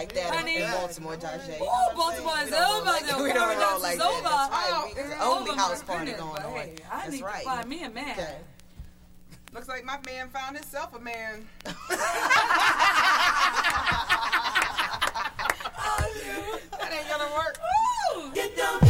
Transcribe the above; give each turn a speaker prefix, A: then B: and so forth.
A: like that
B: Honey,
C: in, in Baltimore, Jajay.
A: Ooh, Baltimore is over.
C: We don't roll like that. That's right.
B: Oh,
C: it's the only house party going on. That's right.
A: Find me a man.
B: Looks like my man found himself a man. that ain't gonna work.
C: Woo! Get
D: down.